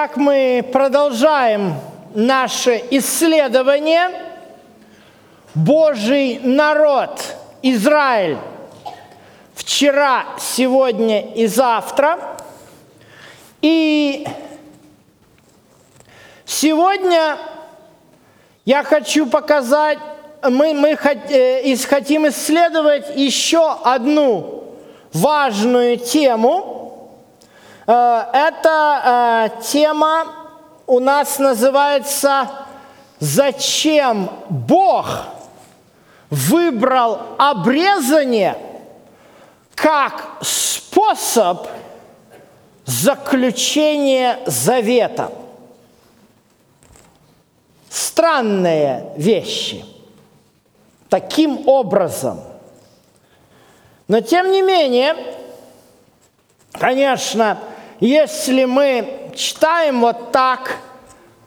Итак, мы продолжаем наше исследование Божий народ, Израиль, вчера, сегодня и завтра. И сегодня я хочу показать, мы, мы э, хотим исследовать еще одну важную тему – эта э, тема у нас называется «Зачем Бог выбрал обрезание как способ заключения завета?» Странные вещи. Таким образом. Но тем не менее, конечно, если мы читаем вот так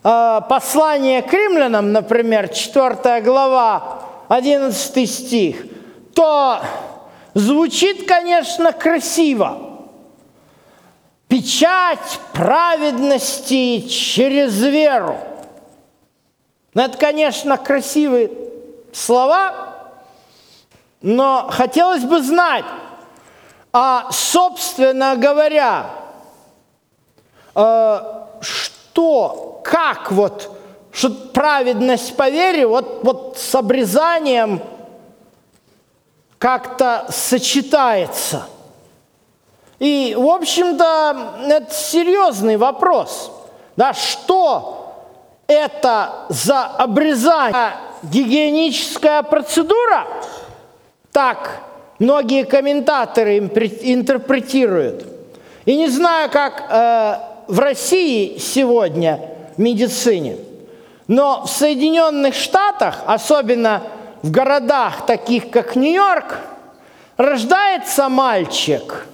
э, послание к римлянам, например, 4 глава, 11 стих, то звучит, конечно, красиво. Печать праведности через веру. Но это, конечно, красивые слова, но хотелось бы знать, а, собственно говоря, что, как вот, что праведность по вере вот, вот с обрезанием как-то сочетается. И, в общем-то, это серьезный вопрос. Да, что это за обрезание? Гигиеническая процедура? Так многие комментаторы интерпретируют. И не знаю, как э, в России сегодня медицине, но в Соединенных Штатах, особенно в городах таких, как Нью-Йорк, рождается мальчик.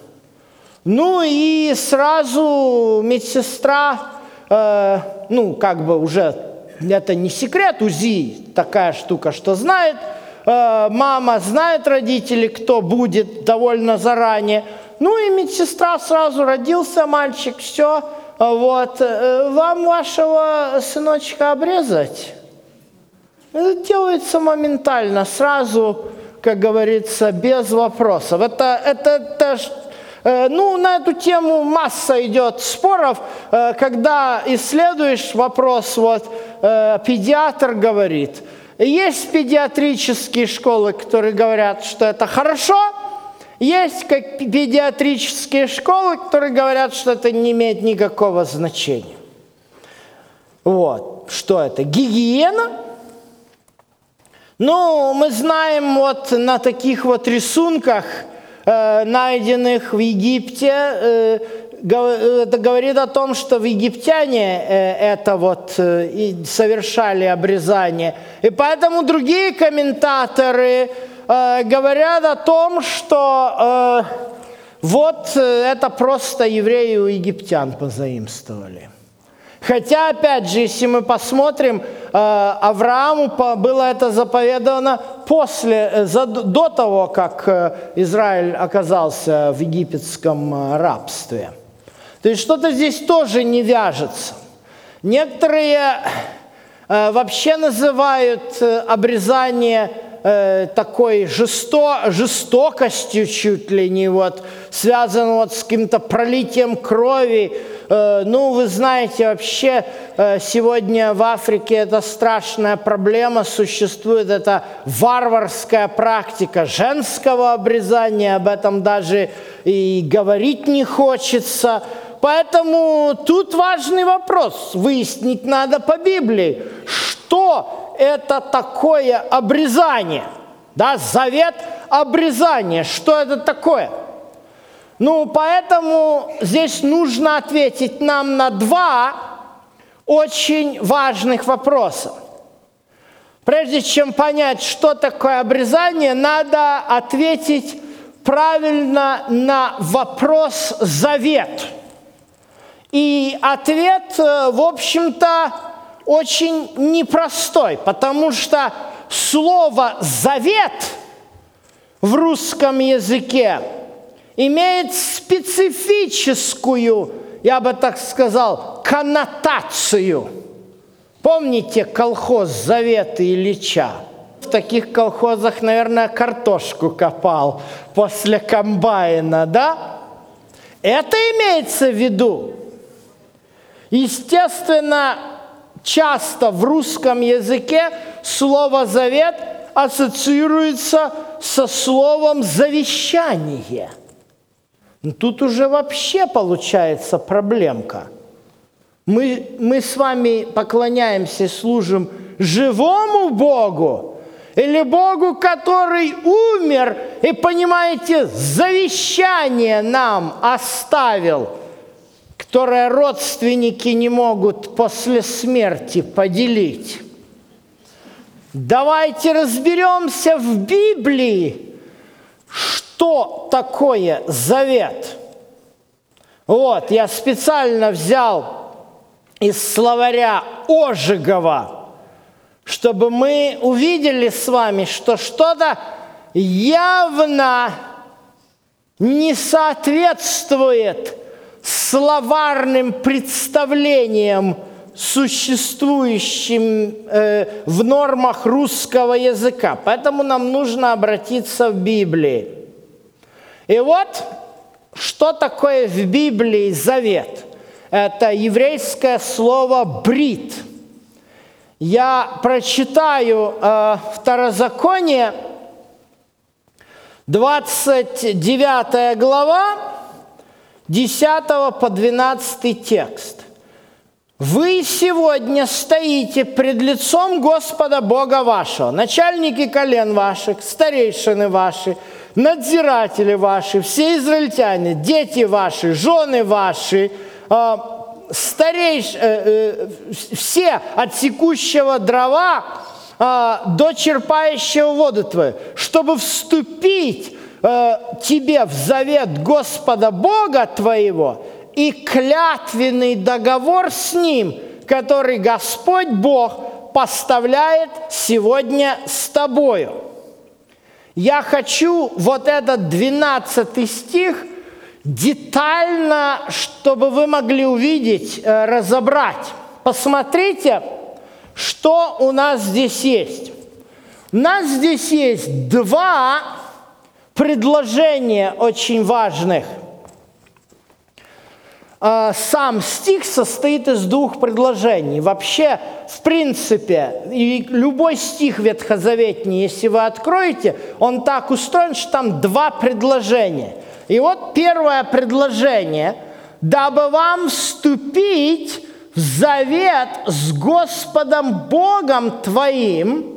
Ну и сразу медсестра, э, ну как бы уже, это не секрет, УЗИ такая штука, что знает, э, мама знает родители, кто будет довольно заранее. Ну и медсестра сразу родился мальчик, все, вот, э, вам вашего сыночка обрезать? Это делается моментально, сразу, как говорится, без вопросов. Это, это, это э, ну, на эту тему масса идет споров, э, когда исследуешь вопрос, вот, педиатр говорит, есть педиатрические школы, которые говорят, что это хорошо – есть как педиатрические школы, которые говорят, что это не имеет никакого значения. Вот. Что это? Гигиена? Ну, мы знаем вот на таких вот рисунках, э, найденных в Египте, э, это говорит о том, что в египтяне э, это вот совершали обрезание. И поэтому другие комментаторы э, говорят о том, что э, вот э, это просто евреи у египтян позаимствовали. Хотя, опять же, если мы посмотрим, э, Аврааму было это заповедано после, до того, как Израиль оказался в египетском рабстве. То есть что-то здесь тоже не вяжется. Некоторые вообще называют обрезание э, такой жесто, жестокостью чуть ли не, вот, связан вот с каким-то пролитием крови. Э, ну, вы знаете, вообще э, сегодня в Африке это страшная проблема, существует эта варварская практика женского обрезания, об этом даже и говорить не хочется. Поэтому тут важный вопрос, выяснить надо по Библии, что это такое обрезание? Да, завет обрезания. Что это такое? Ну, поэтому здесь нужно ответить нам на два очень важных вопроса. Прежде чем понять, что такое обрезание, надо ответить правильно на вопрос «завет». И ответ, э, в общем-то, очень непростой, потому что слово «завет» в русском языке имеет специфическую, я бы так сказал, коннотацию. Помните колхоз Завета Ильича? В таких колхозах, наверное, картошку копал после комбайна, да? Это имеется в виду. Естественно, часто в русском языке слово «завет» ассоциируется со словом «завещание». Ну, тут уже вообще получается проблемка. Мы, мы с вами поклоняемся и служим живому Богу или Богу, который умер и, понимаете, завещание нам оставил, которое родственники не могут после смерти поделить. Давайте разберемся в Библии, что такое завет. Вот, я специально взял из словаря Ожегова, чтобы мы увидели с вами, что что-то явно не соответствует словарным представлениям существующим э, в нормах русского языка. Поэтому нам нужно обратиться в Библии. И вот, что такое в Библии завет? Это еврейское слово «брит». Я прочитаю э, Второзаконие, 29 глава, 10 по 12 текст. Вы сегодня стоите пред лицом Господа Бога вашего, начальники колен ваших, старейшины ваши, надзиратели ваши, все израильтяне, дети ваши, жены ваши, э, старейш, э, э, все от секущего дрова э, до черпающего воду твою, чтобы вступить э, тебе в завет Господа Бога твоего – и клятвенный договор с Ним, который Господь Бог поставляет сегодня с тобою. Я хочу вот этот 12 стих детально, чтобы вы могли увидеть, э, разобрать. Посмотрите, что у нас здесь есть. У нас здесь есть два предложения очень важных – а, сам стих состоит из двух предложений. Вообще, в принципе, и любой стих ветхозаветний, если вы откроете, он так устроен, что там два предложения. И вот первое предложение – дабы вам вступить в завет с Господом Богом твоим.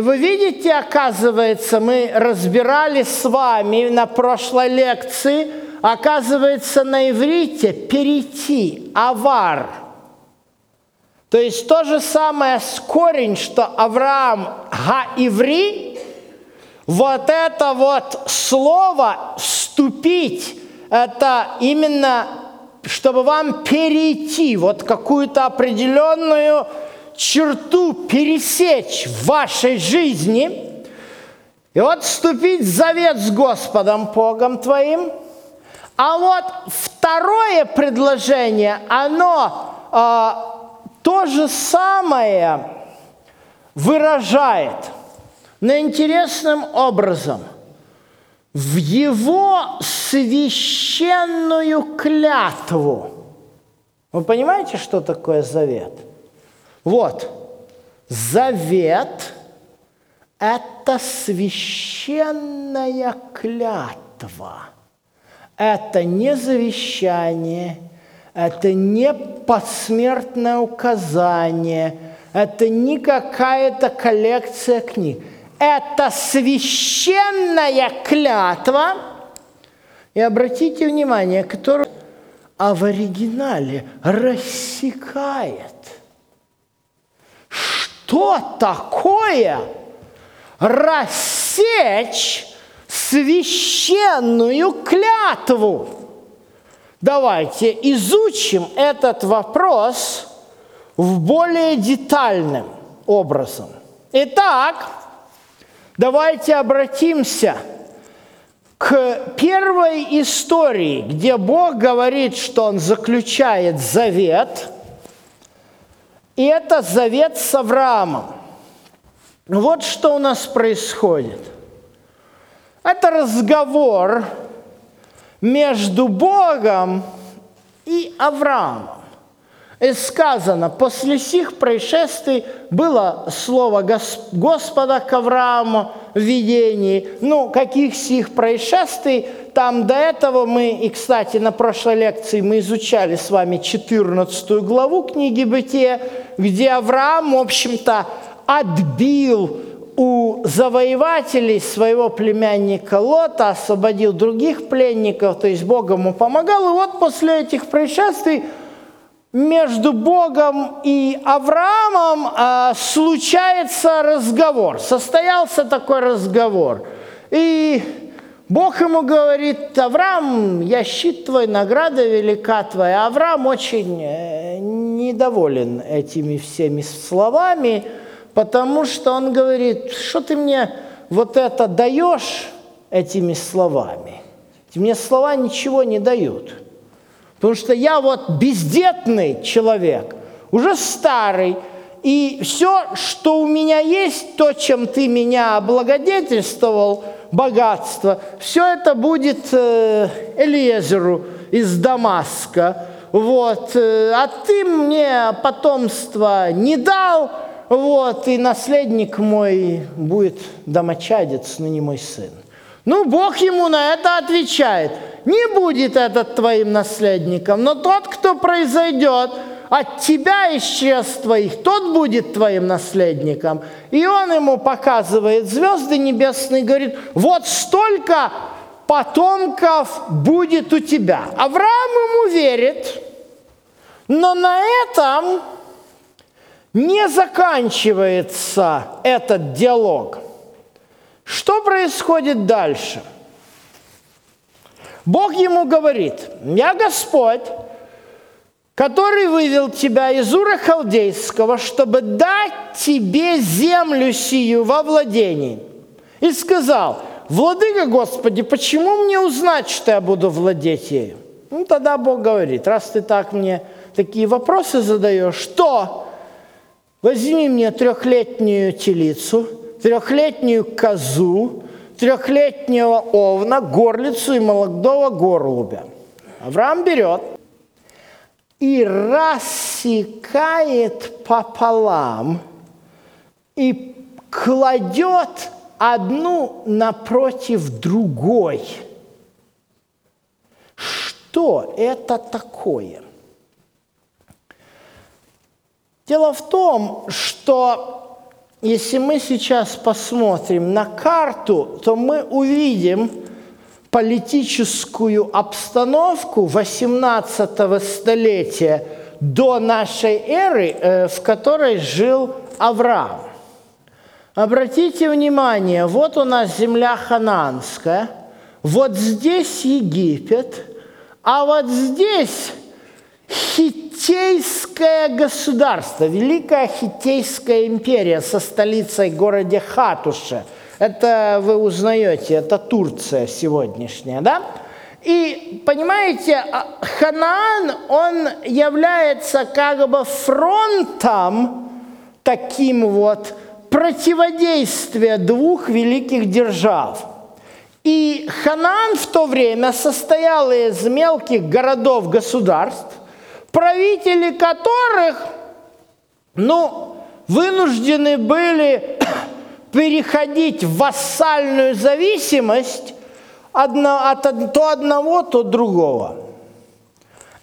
Вы видите, оказывается, мы разбирали с вами на прошлой лекции – оказывается на иврите перейти, авар. То есть то же самое с корень, что Авраам га-иври, вот это вот слово «вступить», это именно, чтобы вам перейти, вот какую-то определенную черту пересечь в вашей жизни, и вот вступить в завет с Господом Богом твоим – а вот второе предложение, оно э, то же самое выражает, но интересным образом в его священную клятву. Вы понимаете, что такое завет? Вот, завет – это священная клятва – это не завещание, это не посмертное указание, это не какая-то коллекция книг. Это священная клятва. И обратите внимание, которая а в оригинале рассекает. Что такое рассечь священную клятву. Давайте изучим этот вопрос в более детальным образом. Итак, давайте обратимся к первой истории, где Бог говорит, что Он заключает завет, и это завет с Авраамом. Вот что у нас происходит. Это разговор между Богом и Авраамом. И сказано, после сих происшествий было слово Господа к Аврааму в видении. Ну, каких сих происшествий? Там до этого мы, и, кстати, на прошлой лекции мы изучали с вами 14 главу книги Бытия, где Авраам, в общем-то, отбил у завоевателей своего племянника Лота, освободил других пленников, то есть Бог ему помогал. И вот после этих происшествий между Богом и Авраамом э, случается разговор. Состоялся такой разговор. И Бог ему говорит, Авраам, я щит твой, награда велика твоя. Авраам очень э, недоволен этими всеми словами, потому что он говорит, что ты мне вот это даешь этими словами? Мне слова ничего не дают. Потому что я вот бездетный человек, уже старый, и все, что у меня есть, то, чем ты меня облагодетельствовал, богатство, все это будет э, Элиезеру из Дамаска. Вот. Э, а ты мне потомство не дал, вот, и наследник мой будет домочадец, но не мой сын. Ну, Бог ему на это отвечает – не будет этот твоим наследником, но тот, кто произойдет от тебя из чрест твоих, тот будет твоим наследником. И он ему показывает звезды небесные, говорит, вот столько потомков будет у тебя. Авраам ему верит, но на этом не заканчивается этот диалог. Что происходит дальше – Бог ему говорит, я Господь, который вывел тебя из Ура Халдейского, чтобы дать тебе землю сию во владении. И сказал, Владыка Господи, почему мне узнать, что я буду владеть ею? Ну, тогда Бог говорит, раз ты так мне такие вопросы задаешь, что возьми мне трехлетнюю телицу, трехлетнюю козу, трехлетнего овна, горлицу и молодого горлубя. Авраам берет и рассекает пополам и кладет одну напротив другой. Что это такое? Дело в том, что если мы сейчас посмотрим на карту, то мы увидим политическую обстановку 18 столетия до нашей эры, э, в которой жил Авраам. Обратите внимание, вот у нас земля хананская, вот здесь Египет, а вот здесь Хитейское государство, Великая Хитейская империя со столицей в городе Хатуше. Это вы узнаете, это Турция сегодняшняя, да? И понимаете, а, Ханаан, он является как бы фронтом таким вот противодействия двух великих держав. И Ханаан в то время состоял из мелких городов-государств, правители которых, ну, вынуждены были переходить в вассальную зависимость от то одного, то другого.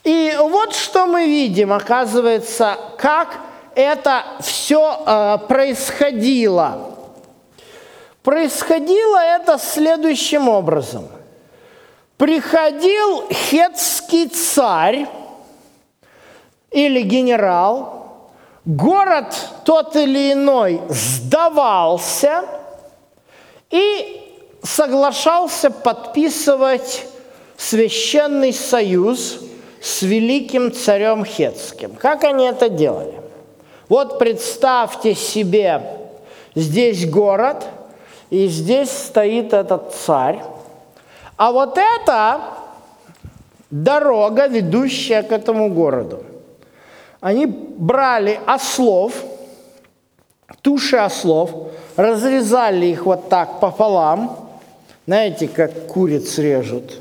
И вот что мы видим, оказывается, как это все э, происходило. Происходило это следующим образом. Приходил хетский царь, или генерал, город тот или иной сдавался и соглашался подписывать священный союз с великим царем Хетским. Как они это делали? Вот представьте себе, здесь город, и здесь стоит этот царь, А вот это дорога, ведущая к этому городу. Они брали ослов, туши ослов, разрезали их вот так пополам, знаете, как куриц режут,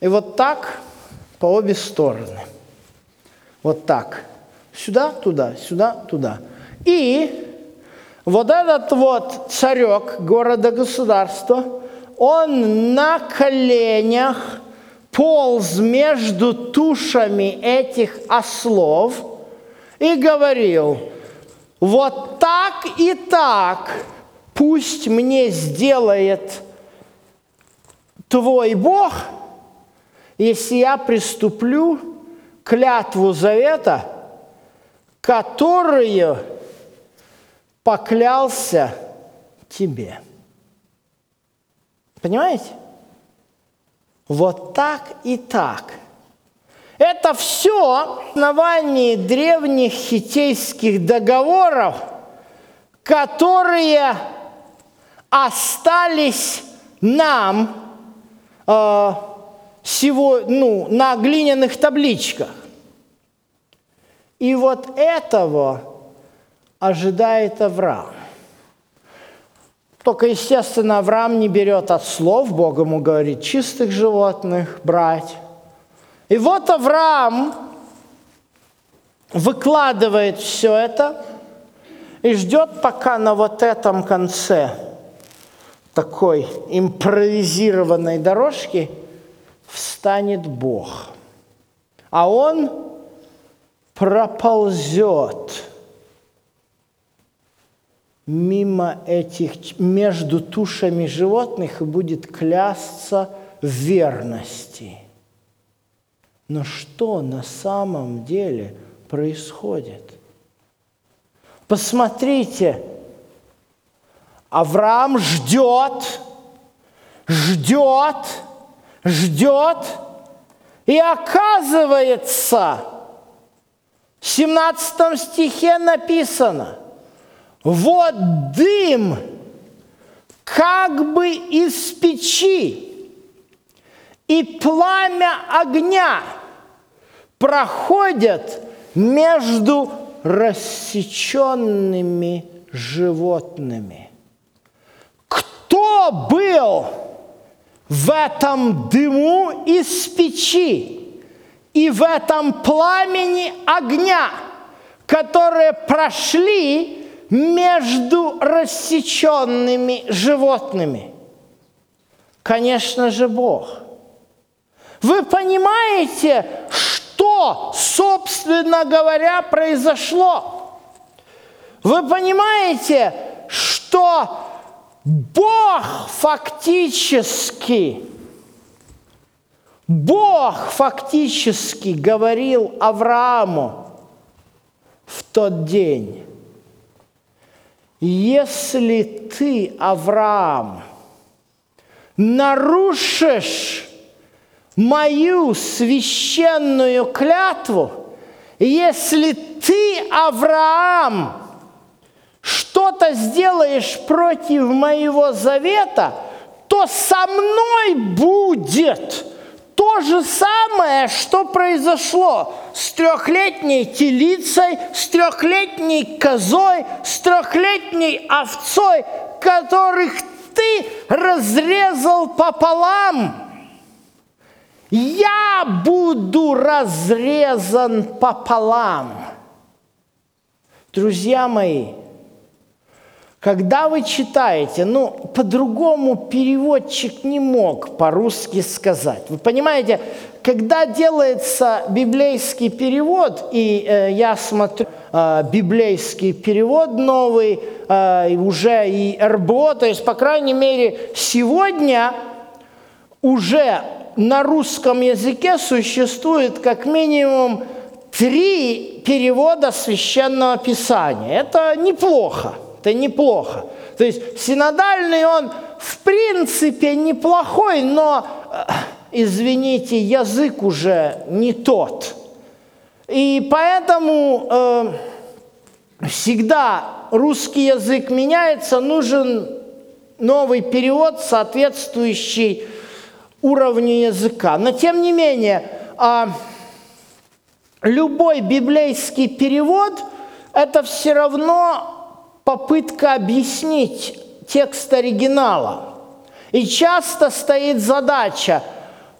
и вот так по обе стороны. Вот так. Сюда, туда, сюда, туда. И вот этот вот царек города-государства, он на коленях полз между тушами этих ослов и говорил, вот так и так пусть мне сделает твой Бог, если я приступлю клятву завета, которую поклялся тебе. Понимаете? Вот так и так. Это все основание древних хитейских договоров, которые остались нам э, всего, ну, на глиняных табличках. И вот этого ожидает Авраам. Только, естественно, Авраам не берет от слов, Бог ему говорит, чистых животных брать. И вот Авраам выкладывает все это и ждет, пока на вот этом конце такой импровизированной дорожки встанет Бог. А он проползет мимо этих, между тушами животных и будет клясться в верности. Но что на самом деле происходит? Посмотрите, Авраам ждет, ждет, ждет, и оказывается, в 17 стихе написано – вот дым, как бы из печи, и пламя огня проходят между рассеченными животными. Кто был в этом дыму из печи и в этом пламени огня, которые прошли между рассеченными животными? Конечно же, Бог. Вы понимаете, что, собственно говоря, произошло? Вы понимаете, что Бог фактически, Бог фактически говорил Аврааму в тот день, если ты, Авраам, нарушишь мою священную клятву, если ты, Авраам, что-то сделаешь против моего завета, то со мной будет то же самое, что произошло с трехлетней телицей, с трехлетней козой, с трехлетней овцой, которых ты разрезал пополам. Я буду разрезан пополам. Друзья мои, когда вы читаете, ну, по-другому переводчик не мог по-русски сказать. Вы понимаете, когда делается библейский перевод, и э, я смотрю э, библейский перевод новый, э, уже и РБО, то есть, по крайней мере, сегодня уже на русском языке существует как минимум три перевода священного писания. Это неплохо это неплохо. То есть синодальный он в принципе неплохой, но, э, извините, язык уже не тот. И поэтому э, всегда русский язык меняется, нужен новый перевод, соответствующий уровню языка. Но тем не менее, а, любой библейский перевод – это все равно попытка объяснить текст оригинала. И часто стоит задача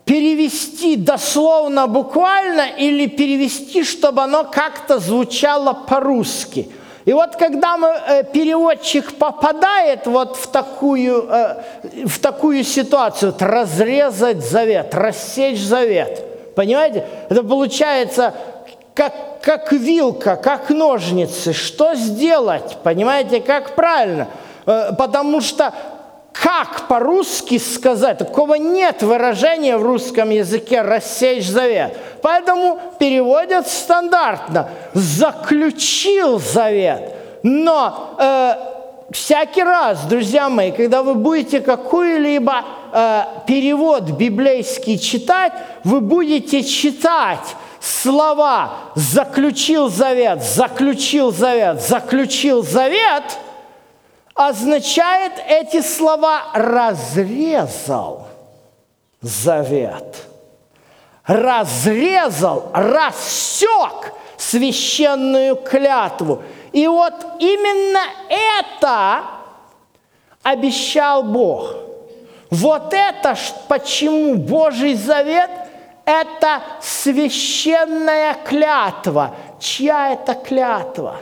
перевести дословно, буквально или перевести, чтобы оно как-то звучало по-русски. И вот когда мы, э, переводчик попадает вот в такую, э, в такую ситуацию, вот разрезать завет, рассечь завет, понимаете, это получается как, как вилка, как ножницы. Что сделать? Понимаете, как правильно? Э, потому что как по-русски сказать? Такого нет выражения в русском языке «рассечь завет». Поэтому переводят стандартно «заключил завет». Но э, всякий раз, друзья мои, когда вы будете какой-либо э, перевод библейский читать, вы будете читать слова «заключил завет», «заключил завет», «заключил завет», означает эти слова «разрезал завет». Разрезал, рассек священную клятву. И вот именно это обещал Бог. Вот это почему Божий завет – это священная клятва. Чья это клятва?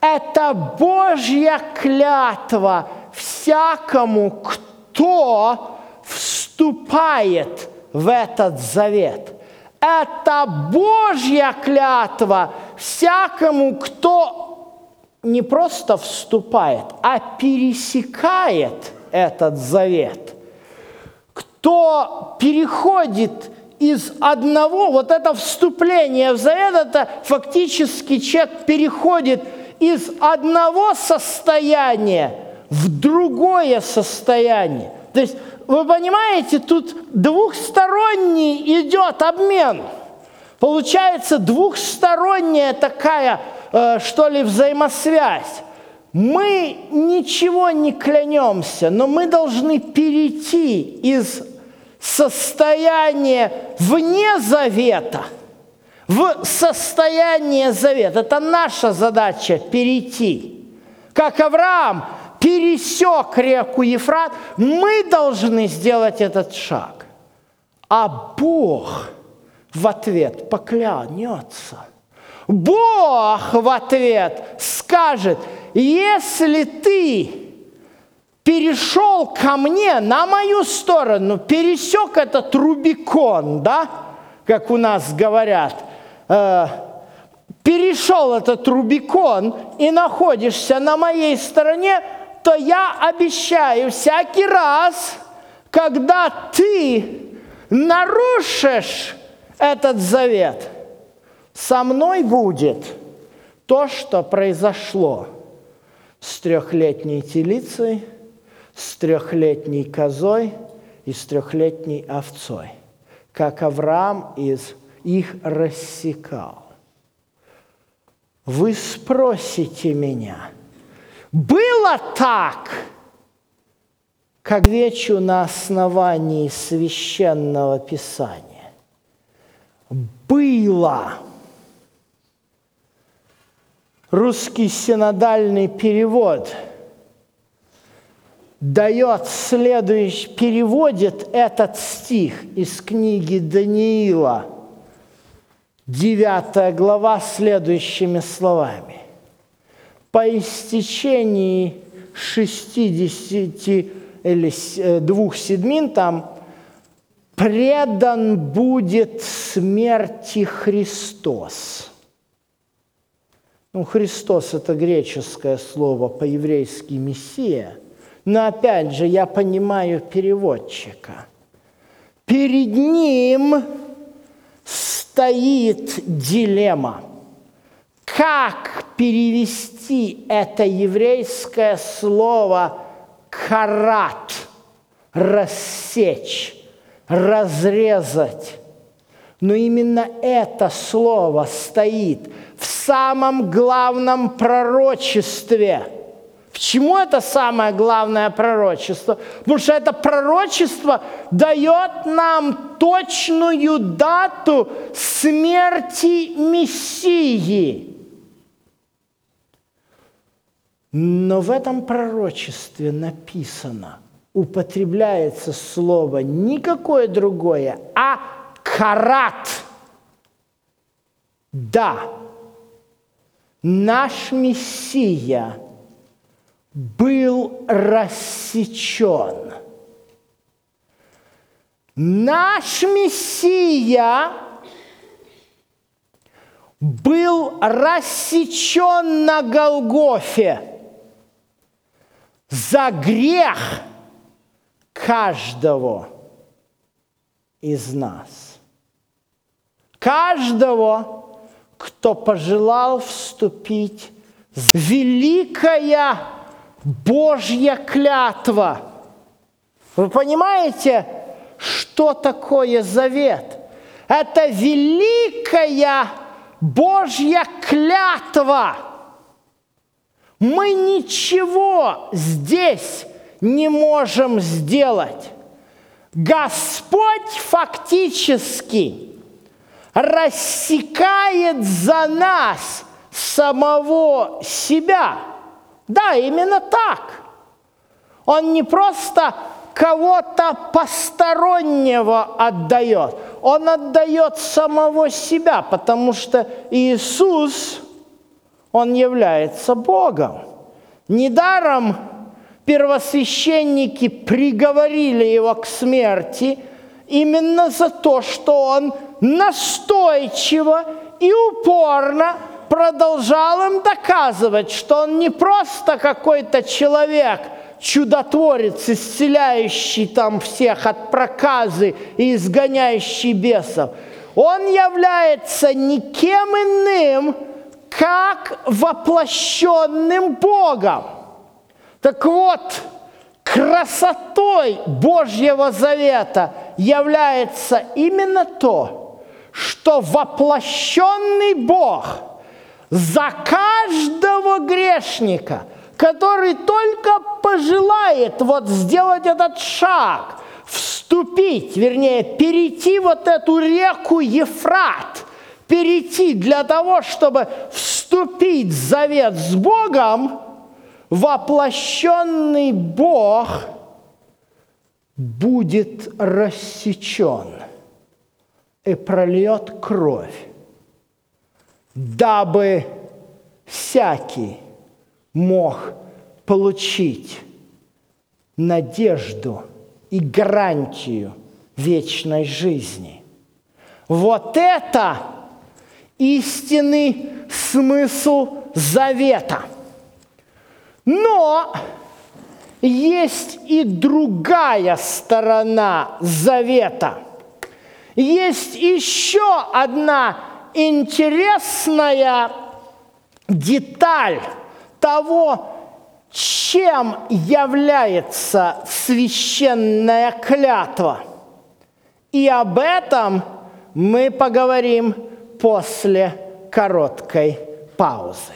Это Божья клятва всякому, кто вступает в этот завет. Это Божья клятва всякому, кто не просто вступает, а пересекает этот завет. Кто переходит из одного, вот это вступление в завет, это фактически человек переходит из одного состояния в другое состояние. То есть, вы понимаете, тут двухсторонний идет обмен. Получается двухсторонняя такая, э, что ли, взаимосвязь. Мы ничего не клянемся, но мы должны перейти из состояния вне завета – в состояние завета. Это наша задача перейти. Как Авраам пересек реку Ефрат, мы должны сделать этот шаг. А Бог в ответ поклянется. Бог в ответ скажет, если ты перешел ко мне на мою сторону, пересек этот Рубикон, да, как у нас говорят – э, перешел этот Рубикон и находишься на моей стороне, то я обещаю всякий раз, когда ты нарушишь этот завет, со мной будет то, что произошло с трехлетней телицей, с трехлетней козой и с трехлетней овцой, как Авраам из их рассекал. Вы спросите меня, было так, как вечу на основании священного писания? Было. Русский синодальный перевод дает следующий, переводит этот стих из книги Даниила – 9 глава следующими словами. По истечении 60 или э, двух седмин там предан будет смерти Христос. Ну, Христос – это греческое слово, по-еврейски «мессия». Но опять же, я понимаю переводчика. Перед ним стоит дилемма. Как перевести это еврейское слово «карат» – рассечь, разрезать? Но именно это слово стоит в самом главном пророчестве, Почему это самое главное пророчество? Потому что это пророчество дает нам точную дату смерти Мессии. Но в этом пророчестве написано, употребляется слово никакое другое, а карат. Да, наш Мессия – был рассечен. Наш Мессия был рассечен на Голгофе за грех каждого из нас. Каждого, кто пожелал вступить в великое Божья клятва. Вы понимаете, что такое завет? Это великая Божья клятва. Мы ничего здесь не можем сделать. Господь фактически рассекает за нас самого себя – да, именно так. Он не просто кого-то постороннего отдает, он отдает самого себя, потому что Иисус, он является Богом. Недаром первосвященники приговорили его к смерти именно за то, что он настойчиво и упорно продолжал им доказывать, что он не просто какой-то человек, чудотворец, исцеляющий там всех от проказы и изгоняющий бесов. Он является никем иным, как воплощенным Богом. Так вот, красотой Божьего Завета является именно то, что воплощенный Бог – за каждого грешника, который только пожелает вот сделать этот шаг, вступить, вернее, перейти вот эту реку Ефрат, перейти для того, чтобы вступить в завет с Богом, воплощенный Бог будет рассечен и прольет кровь дабы всякий мог получить надежду и гарантию вечной жизни. Вот это истинный смысл завета. Но есть и другая сторона завета. Есть еще одна интересная деталь того, чем является священная клятва. И об этом мы поговорим после короткой паузы.